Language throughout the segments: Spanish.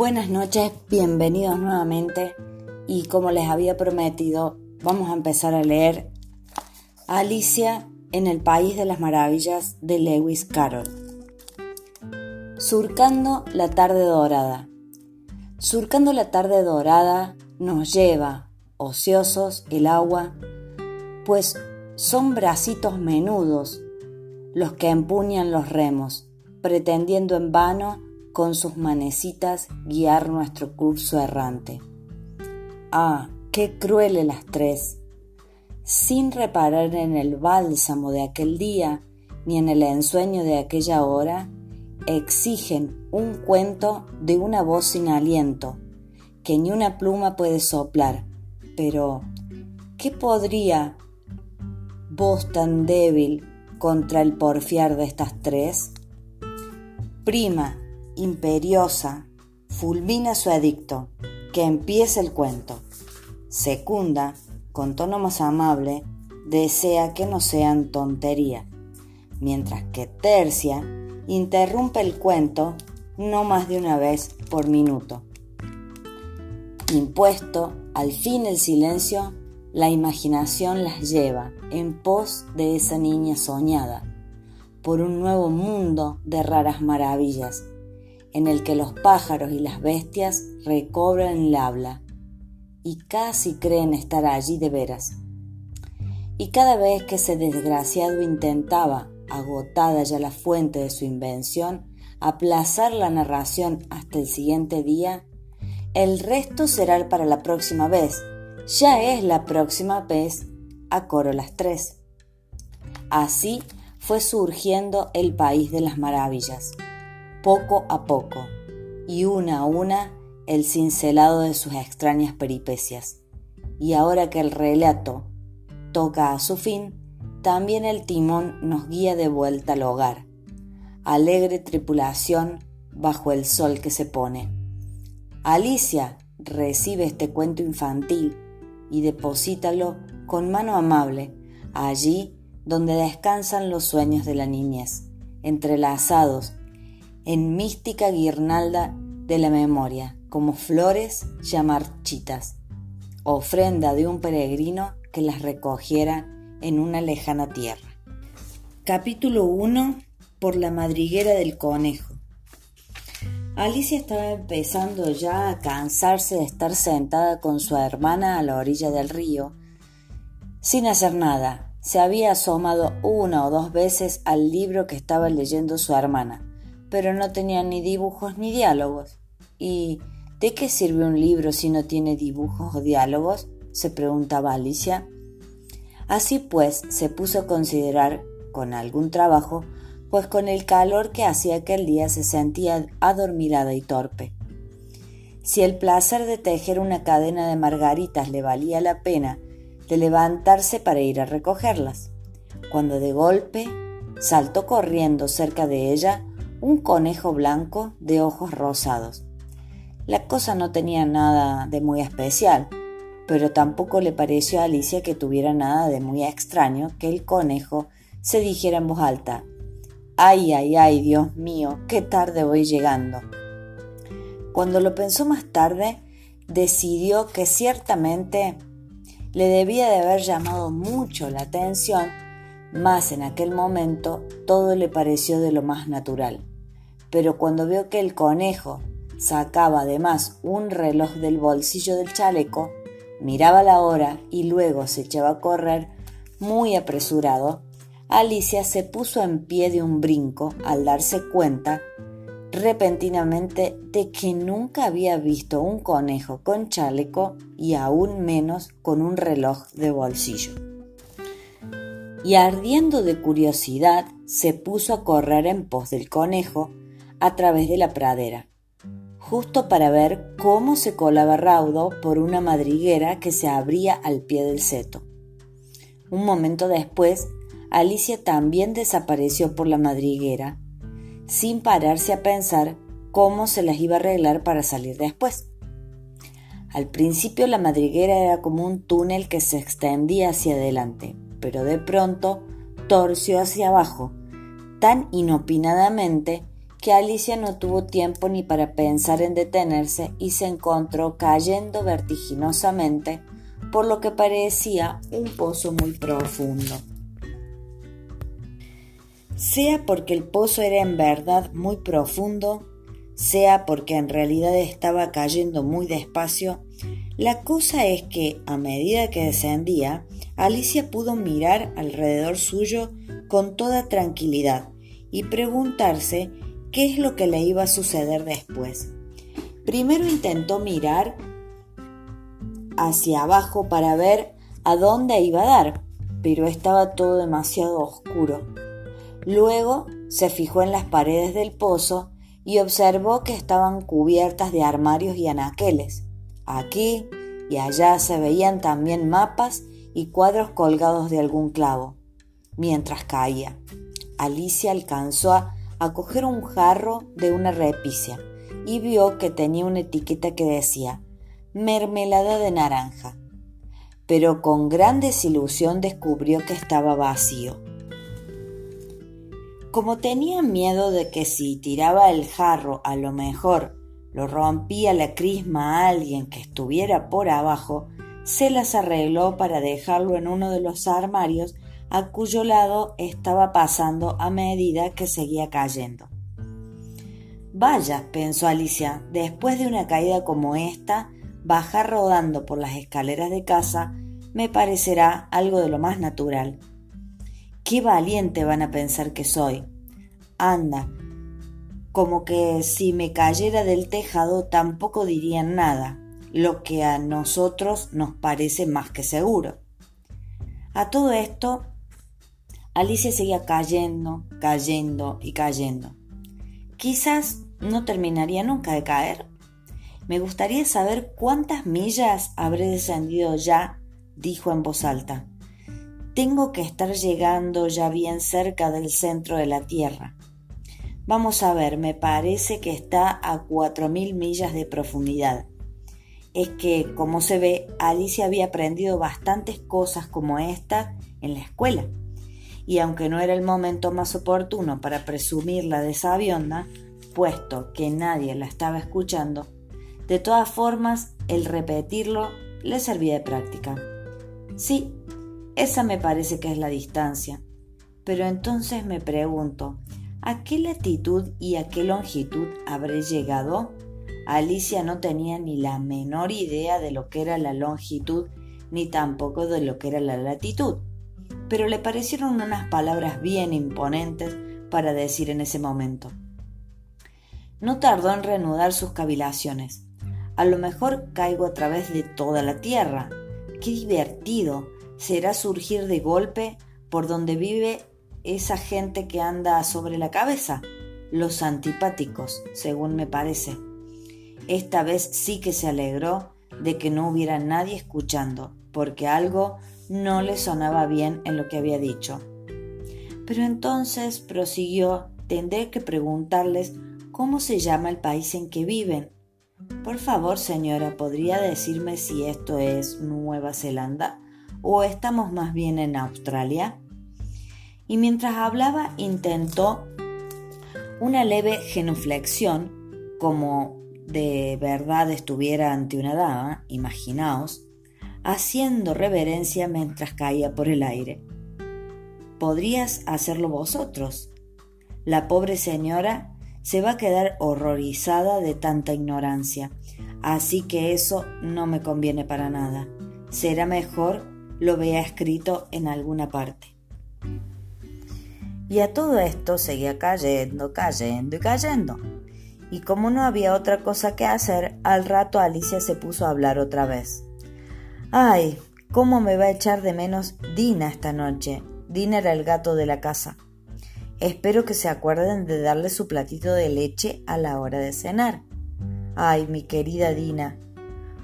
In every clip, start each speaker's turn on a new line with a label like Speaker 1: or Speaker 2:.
Speaker 1: Buenas noches, bienvenidos nuevamente y como les había prometido, vamos a empezar a leer Alicia en el País de las Maravillas de Lewis Carroll. Surcando la tarde dorada. Surcando la tarde dorada nos lleva, ociosos, el agua, pues son bracitos menudos los que empuñan los remos, pretendiendo en vano con sus manecitas guiar nuestro curso errante. Ah, qué crueles las tres. Sin reparar en el bálsamo de aquel día ni en el ensueño de aquella hora, exigen un cuento de una voz sin aliento, que ni una pluma puede soplar. Pero, ¿qué podría voz tan débil contra el porfiar de estas tres? Prima, imperiosa, fulmina su edicto, que empiece el cuento. Secunda, con tono más amable, desea que no sean tontería, mientras que Tercia interrumpe el cuento no más de una vez por minuto. Impuesto al fin el silencio, la imaginación las lleva en pos de esa niña soñada, por un nuevo mundo de raras maravillas, en el que los pájaros y las bestias recobran el habla y casi creen estar allí de veras. Y cada vez que ese desgraciado intentaba, agotada ya la fuente de su invención, aplazar la narración hasta el siguiente día, el resto será para la próxima vez, ya es la próxima vez a coro las tres. Así fue surgiendo el país de las maravillas, poco a poco, y una a una el cincelado de sus extrañas peripecias. Y ahora que el relato toca a su fin, también el timón nos guía de vuelta al hogar. Alegre tripulación bajo el sol que se pone. Alicia recibe este cuento infantil y deposítalo con mano amable allí donde descansan los sueños de la niñez, entrelazados en mística guirnalda de la memoria, como flores ya marchitas, ofrenda de un peregrino que las recogiera en una lejana tierra. Capítulo 1 por la madriguera del conejo. Alicia estaba empezando ya a cansarse de estar sentada con su hermana a la orilla del río, sin hacer nada. Se había asomado una o dos veces al libro que estaba leyendo su hermana, pero no tenía ni dibujos ni diálogos. ¿Y de qué sirve un libro si no tiene dibujos o diálogos? se preguntaba Alicia. Así pues, se puso a considerar, con algún trabajo, pues con el calor que hacía aquel día se sentía adormilada y torpe. Si el placer de tejer una cadena de margaritas le valía la pena de levantarse para ir a recogerlas, cuando de golpe saltó corriendo cerca de ella un conejo blanco de ojos rosados. La cosa no tenía nada de muy especial, pero tampoco le pareció a Alicia que tuviera nada de muy extraño que el conejo se dijera en voz alta Ay, ay, ay, Dios mío, qué tarde voy llegando. Cuando lo pensó más tarde, decidió que ciertamente le debía de haber llamado mucho la atención, más en aquel momento todo le pareció de lo más natural. Pero cuando vio que el conejo sacaba además un reloj del bolsillo del chaleco, miraba la hora y luego se echaba a correr muy apresurado, Alicia se puso en pie de un brinco al darse cuenta repentinamente de que nunca había visto un conejo con chaleco y aún menos con un reloj de bolsillo. Y ardiendo de curiosidad, se puso a correr en pos del conejo a través de la pradera, justo para ver cómo se colaba raudo por una madriguera que se abría al pie del seto. Un momento después Alicia también desapareció por la madriguera, sin pararse a pensar cómo se las iba a arreglar para salir después. Al principio la madriguera era como un túnel que se extendía hacia adelante, pero de pronto torció hacia abajo, tan inopinadamente que Alicia no tuvo tiempo ni para pensar en detenerse y se encontró cayendo vertiginosamente por lo que parecía un pozo muy profundo. Sea porque el pozo era en verdad muy profundo, sea porque en realidad estaba cayendo muy despacio, la cosa es que a medida que descendía, Alicia pudo mirar alrededor suyo con toda tranquilidad y preguntarse qué es lo que le iba a suceder después. Primero intentó mirar hacia abajo para ver a dónde iba a dar, pero estaba todo demasiado oscuro. Luego se fijó en las paredes del pozo y observó que estaban cubiertas de armarios y anaqueles. Aquí y allá se veían también mapas y cuadros colgados de algún clavo. Mientras caía, Alicia alcanzó a, coger un jarro de una repicia y vio que tenía una etiqueta que decía mermelada de naranja, pero con gran desilusión descubrió que estaba vacío. Como tenía miedo de que si tiraba el jarro a lo mejor lo rompía la crisma a alguien que estuviera por abajo, se las arregló para dejarlo en uno de los armarios a cuyo lado estaba pasando a medida que seguía cayendo. Vaya, pensó Alicia, después de una caída como esta, bajar rodando por las escaleras de casa me parecerá algo de lo más natural. Qué valiente van a pensar que soy. Anda, como que si me cayera del tejado tampoco dirían nada, lo que a nosotros nos parece más que seguro. A todo esto, Alicia seguía cayendo, cayendo y cayendo. Quizás no terminaría nunca de caer. Me gustaría saber cuántas millas habré descendido ya, dijo en voz alta. Tengo que estar llegando ya bien cerca del centro de la Tierra. Vamos a ver, me parece que está a cuatro mil millas de profundidad. Es que, como se ve, Alicia había aprendido bastantes cosas como esta en la escuela. Y aunque no era el momento más oportuno para presumirla de sabionda, puesto que nadie la estaba escuchando, de todas formas, el repetirlo le servía de práctica. Sí, esa me parece que es la distancia. Pero entonces me pregunto, ¿a qué latitud y a qué longitud habré llegado? Alicia no tenía ni la menor idea de lo que era la longitud ni tampoco de lo que era la latitud, pero le parecieron unas palabras bien imponentes para decir en ese momento. No tardó en reanudar sus cavilaciones. A lo mejor caigo a través de toda la tierra. Qué divertido será surgir de golpe por donde vive esa gente que anda sobre la cabeza, los antipáticos, según me parece. Esta vez sí que se alegró de que no hubiera nadie escuchando, porque algo no le sonaba bien en lo que había dicho. Pero entonces prosiguió, tendré que preguntarles cómo se llama el país en que viven por favor, señora, ¿podría decirme si esto es Nueva Zelanda o estamos más bien en Australia? Y mientras hablaba intentó una leve genuflexión, como de verdad estuviera ante una dama, imaginaos, haciendo reverencia mientras caía por el aire. ¿Podrías hacerlo vosotros? La pobre señora se va a quedar horrorizada de tanta ignorancia. Así que eso no me conviene para nada. Será mejor lo vea escrito en alguna parte. Y a todo esto seguía cayendo, cayendo y cayendo. Y como no había otra cosa que hacer, al rato Alicia se puso a hablar otra vez. Ay, cómo me va a echar de menos Dina esta noche. Dina era el gato de la casa. Espero que se acuerden de darle su platito de leche a la hora de cenar. Ay, mi querida Dina,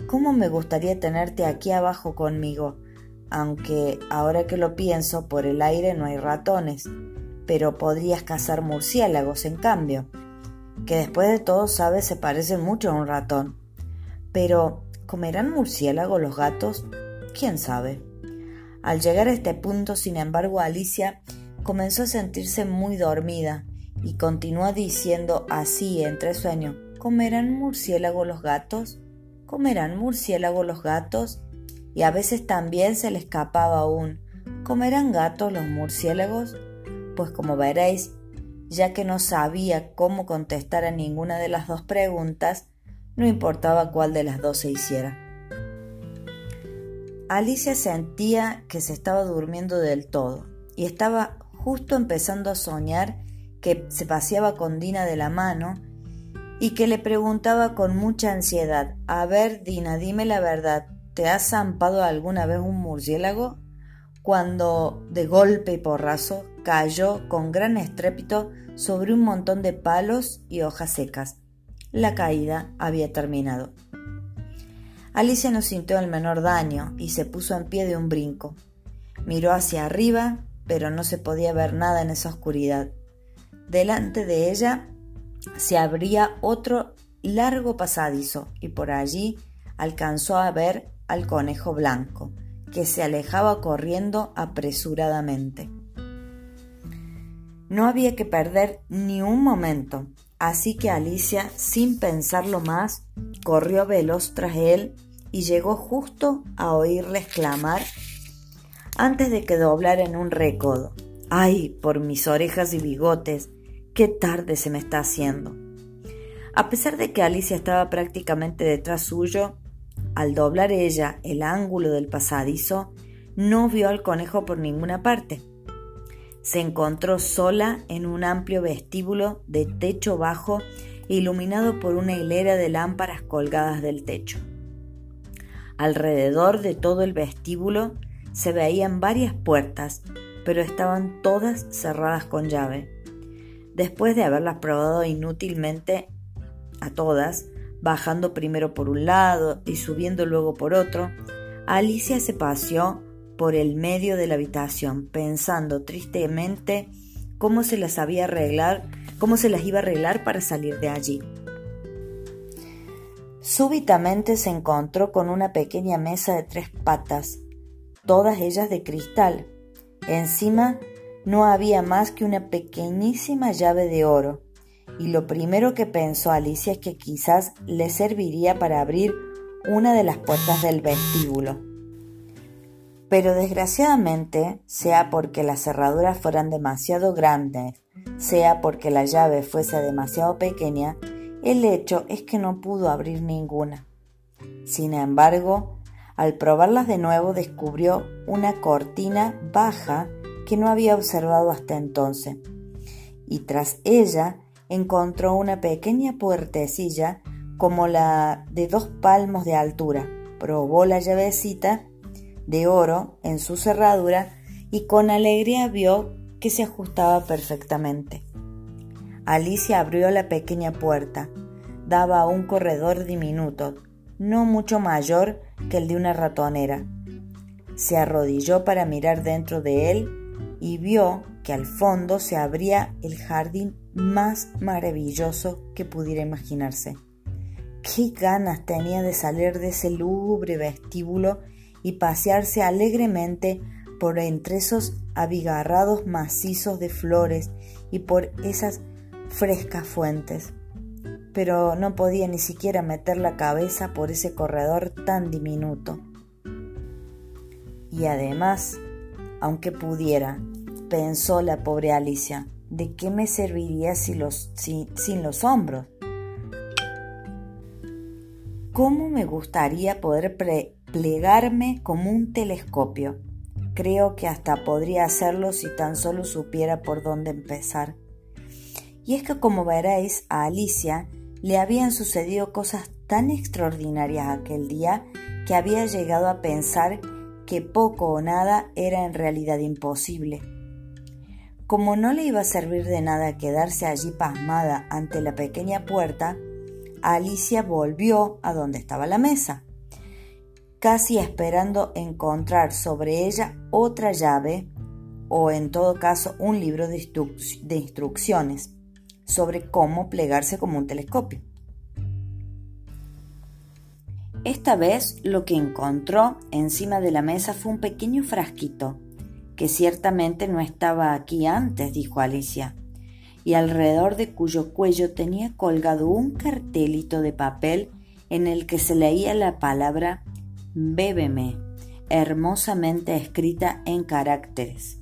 Speaker 1: cómo me gustaría tenerte aquí abajo conmigo, aunque ahora que lo pienso, por el aire no hay ratones, pero podrías cazar murciélagos en cambio, que después de todo sabes se parecen mucho a un ratón. Pero, ¿comerán murciélago los gatos? ¿Quién sabe? Al llegar a este punto, sin embargo, Alicia comenzó a sentirse muy dormida y continuó diciendo así entre sueños, ¿comerán murciélago los gatos? ¿Comerán murciélago los gatos? Y a veces también se le escapaba un ¿comerán gatos los murciélagos? Pues como veréis, ya que no sabía cómo contestar a ninguna de las dos preguntas, no importaba cuál de las dos se hiciera. Alicia sentía que se estaba durmiendo del todo y estaba justo empezando a soñar que se paseaba con Dina de la mano y que le preguntaba con mucha ansiedad, A ver, Dina, dime la verdad, ¿te has zampado alguna vez un murciélago? Cuando, de golpe y porrazo, cayó con gran estrépito sobre un montón de palos y hojas secas. La caída había terminado. Alicia no sintió el menor daño y se puso en pie de un brinco. Miró hacia arriba, pero no se podía ver nada en esa oscuridad. Delante de ella se abría otro largo pasadizo y por allí alcanzó a ver al conejo blanco, que se alejaba corriendo apresuradamente. No había que perder ni un momento, así que Alicia, sin pensarlo más, corrió veloz tras él y llegó justo a oírle exclamar antes de que doblara en un recodo. ¡Ay, por mis orejas y bigotes! ¡Qué tarde se me está haciendo! A pesar de que Alicia estaba prácticamente detrás suyo, al doblar ella el ángulo del pasadizo, no vio al conejo por ninguna parte. Se encontró sola en un amplio vestíbulo de techo bajo iluminado por una hilera de lámparas colgadas del techo. Alrededor de todo el vestíbulo se veían varias puertas, pero estaban todas cerradas con llave. Después de haberlas probado inútilmente a todas, bajando primero por un lado y subiendo luego por otro, Alicia se paseó por el medio de la habitación, pensando tristemente cómo se las había arreglar, cómo se las iba a arreglar para salir de allí. Súbitamente se encontró con una pequeña mesa de tres patas, todas ellas de cristal. Encima no había más que una pequeñísima llave de oro, y lo primero que pensó Alicia es que quizás le serviría para abrir una de las puertas del vestíbulo. Pero desgraciadamente, sea porque las cerraduras fueran demasiado grandes, sea porque la llave fuese demasiado pequeña, el hecho es que no pudo abrir ninguna. Sin embargo, al probarlas de nuevo descubrió una cortina baja que no había observado hasta entonces, y tras ella encontró una pequeña puertecilla como la de dos palmos de altura. Probó la llavecita de oro en su cerradura y con alegría vio que se ajustaba perfectamente. Alicia abrió la pequeña puerta. Daba a un corredor diminuto, no mucho mayor que el de una ratonera. Se arrodilló para mirar dentro de él y vio que al fondo se abría el jardín más maravilloso que pudiera imaginarse. Qué ganas tenía de salir de ese lúgubre vestíbulo y pasearse alegremente por entre esos abigarrados macizos de flores y por esas frescas fuentes, pero no podía ni siquiera meter la cabeza por ese corredor tan diminuto. Y además, aunque pudiera, pensó la pobre Alicia, ¿de qué me serviría si los, sin los hombros? ¿Cómo me gustaría poder plegarme como un telescopio? Creo que hasta podría hacerlo si tan solo supiera por dónde empezar. Y es que como veréis, a Alicia le habían sucedido cosas tan extraordinarias aquel día que había llegado a pensar que poco o nada era en realidad imposible. Como no le iba a servir de nada quedarse allí pasmada ante la pequeña puerta, Alicia volvió a donde estaba la mesa, casi esperando encontrar sobre ella otra llave o en todo caso un libro de, instrucciones sobre cómo plegarse como un telescopio. Esta vez lo que encontró encima de la mesa fue un pequeño frasquito, que ciertamente no estaba aquí antes, dijo Alicia, y alrededor de cuyo cuello tenía colgado un cartelito de papel en el que se leía la palabra Bébeme, hermosamente escrita en caracteres.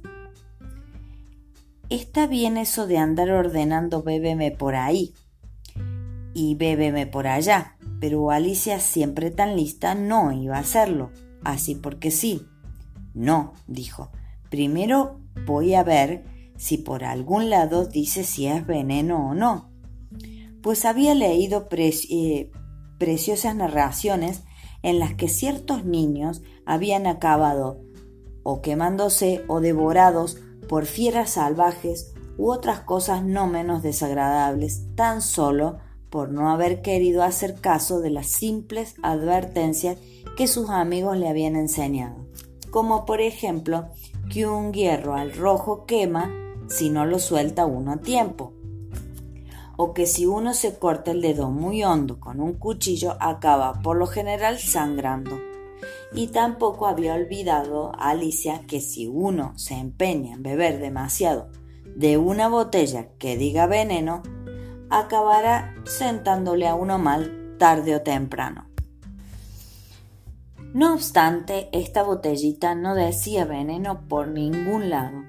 Speaker 1: Está bien eso de andar ordenando bébeme por ahí y bébeme por allá, pero Alicia, siempre tan lista, no iba a hacerlo, así porque sí. No, dijo, primero voy a ver si por algún lado dice si es veneno o no. Pues había leído eh, preciosas narraciones en las que ciertos niños habían acabado o quemándose o devorados por fieras salvajes u otras cosas no menos desagradables, tan solo por no haber querido hacer caso de las simples advertencias que sus amigos le habían enseñado, como por ejemplo que un hierro al rojo quema si no lo suelta uno a tiempo, o que si uno se corta el dedo muy hondo con un cuchillo acaba por lo general sangrando. Y tampoco había olvidado a Alicia que si uno se empeña en beber demasiado de una botella que diga veneno, acabará sentándole a uno mal tarde o temprano. No obstante, esta botellita no decía veneno por ningún lado,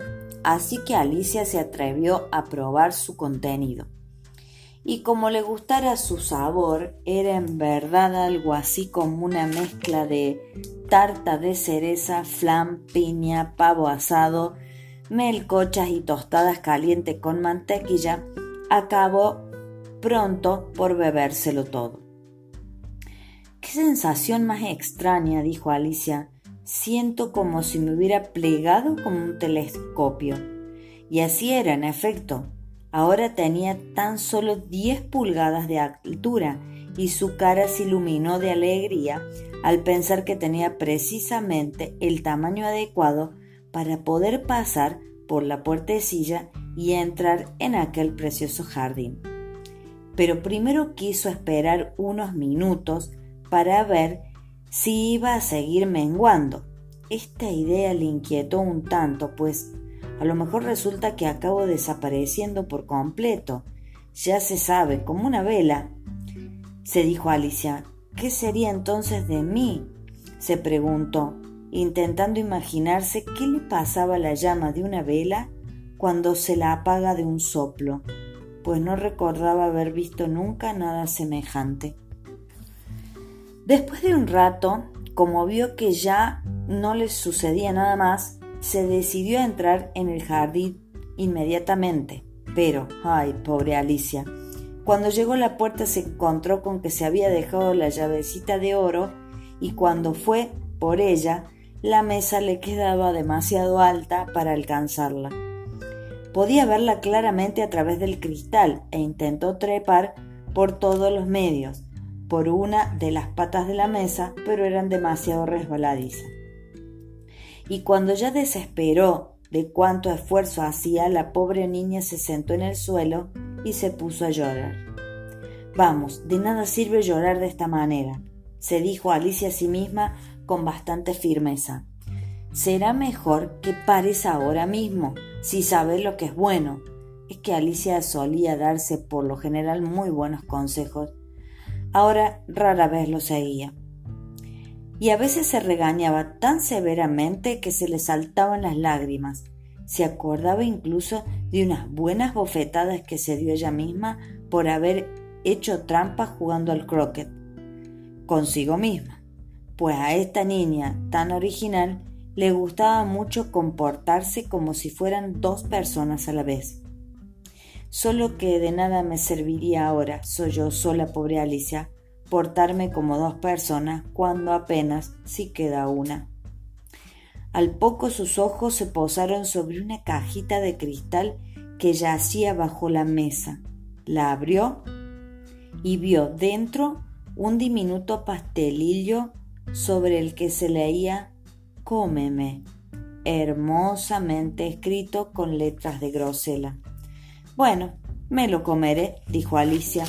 Speaker 1: así que Alicia se atrevió a probar su contenido y como le gustara su sabor, era en verdad algo así como una mezcla de tarta de cereza, flan, piña, pavo asado, melcochas y tostadas calientes con mantequilla, acabó pronto por bebérselo todo. Qué sensación más extraña, dijo Alicia. Siento como si me hubiera plegado como un telescopio. Y así era, en efecto. Ahora tenía tan solo diez pulgadas de altura y su cara se iluminó de alegría al pensar que tenía precisamente el tamaño adecuado para poder pasar por la puertecilla y entrar en aquel precioso jardín. Pero primero quiso esperar unos minutos para ver si iba a seguir menguando. Esta idea le inquietó un tanto, pues a lo mejor resulta que acabo desapareciendo por completo. Ya se sabe, como una vela. Se dijo Alicia. ¿Qué sería entonces de mí? se preguntó, intentando imaginarse qué le pasaba a la llama de una vela cuando se la apaga de un soplo, pues no recordaba haber visto nunca nada semejante. Después de un rato, como vio que ya no le sucedía nada más, se decidió a entrar en el jardín inmediatamente. Pero, ay, pobre Alicia, cuando llegó a la puerta se encontró con que se había dejado la llavecita de oro y cuando fue por ella, la mesa le quedaba demasiado alta para alcanzarla. Podía verla claramente a través del cristal e intentó trepar por todos los medios, por una de las patas de la mesa, pero eran demasiado resbaladizas y cuando ya desesperó de cuánto esfuerzo hacía, la pobre niña se sentó en el suelo y se puso a llorar. Vamos, de nada sirve llorar de esta manera, se dijo Alicia a sí misma con bastante firmeza. Será mejor que pares ahora mismo, si sabes lo que es bueno. Es que Alicia solía darse por lo general muy buenos consejos. Ahora rara vez lo seguía y a veces se regañaba tan severamente que se le saltaban las lágrimas. Se acordaba incluso de unas buenas bofetadas que se dio ella misma por haber hecho trampa jugando al croquet consigo misma, pues a esta niña tan original le gustaba mucho comportarse como si fueran dos personas a la vez. Solo que de nada me serviría ahora, soy yo sola pobre Alicia, portarme como dos personas cuando apenas si queda una. Al poco sus ojos se posaron sobre una cajita de cristal que yacía bajo la mesa. La abrió y vio dentro un diminuto pastelillo sobre el que se leía Cómeme, hermosamente escrito con letras de grosela. Bueno, me lo comeré, dijo Alicia.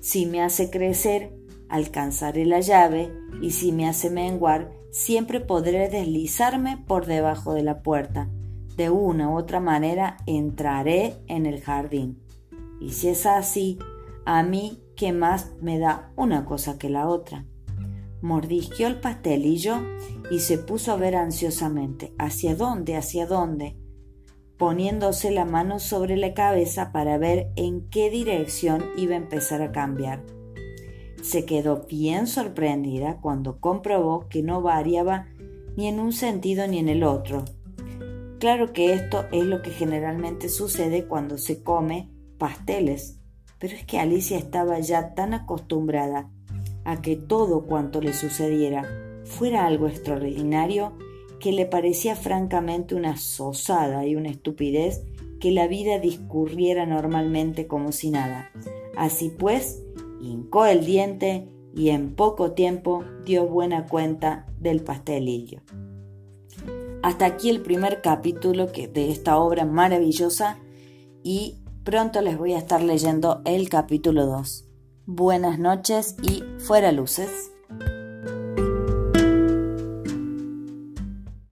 Speaker 1: Si me hace crecer alcanzaré la llave y si me hace menguar, siempre podré deslizarme por debajo de la puerta. De una u otra manera entraré en el jardín. Y si es así, a mí, ¿qué más me da una cosa que la otra? Mordisqueó el pastelillo y se puso a ver ansiosamente. ¿Hacia dónde? ¿Hacia dónde? poniéndose la mano sobre la cabeza para ver en qué dirección iba a empezar a cambiar. Se quedó bien sorprendida cuando comprobó que no variaba ni en un sentido ni en el otro. Claro que esto es lo que generalmente sucede cuando se come pasteles, pero es que Alicia estaba ya tan acostumbrada a que todo cuanto le sucediera fuera algo extraordinario que le parecía francamente una sosada y una estupidez que la vida discurriera normalmente como si nada. Así pues, hincó el diente y en poco tiempo dio buena cuenta del pastelillo. Hasta aquí el primer capítulo de esta obra maravillosa y pronto les voy a estar leyendo el capítulo 2. Buenas noches y fuera luces.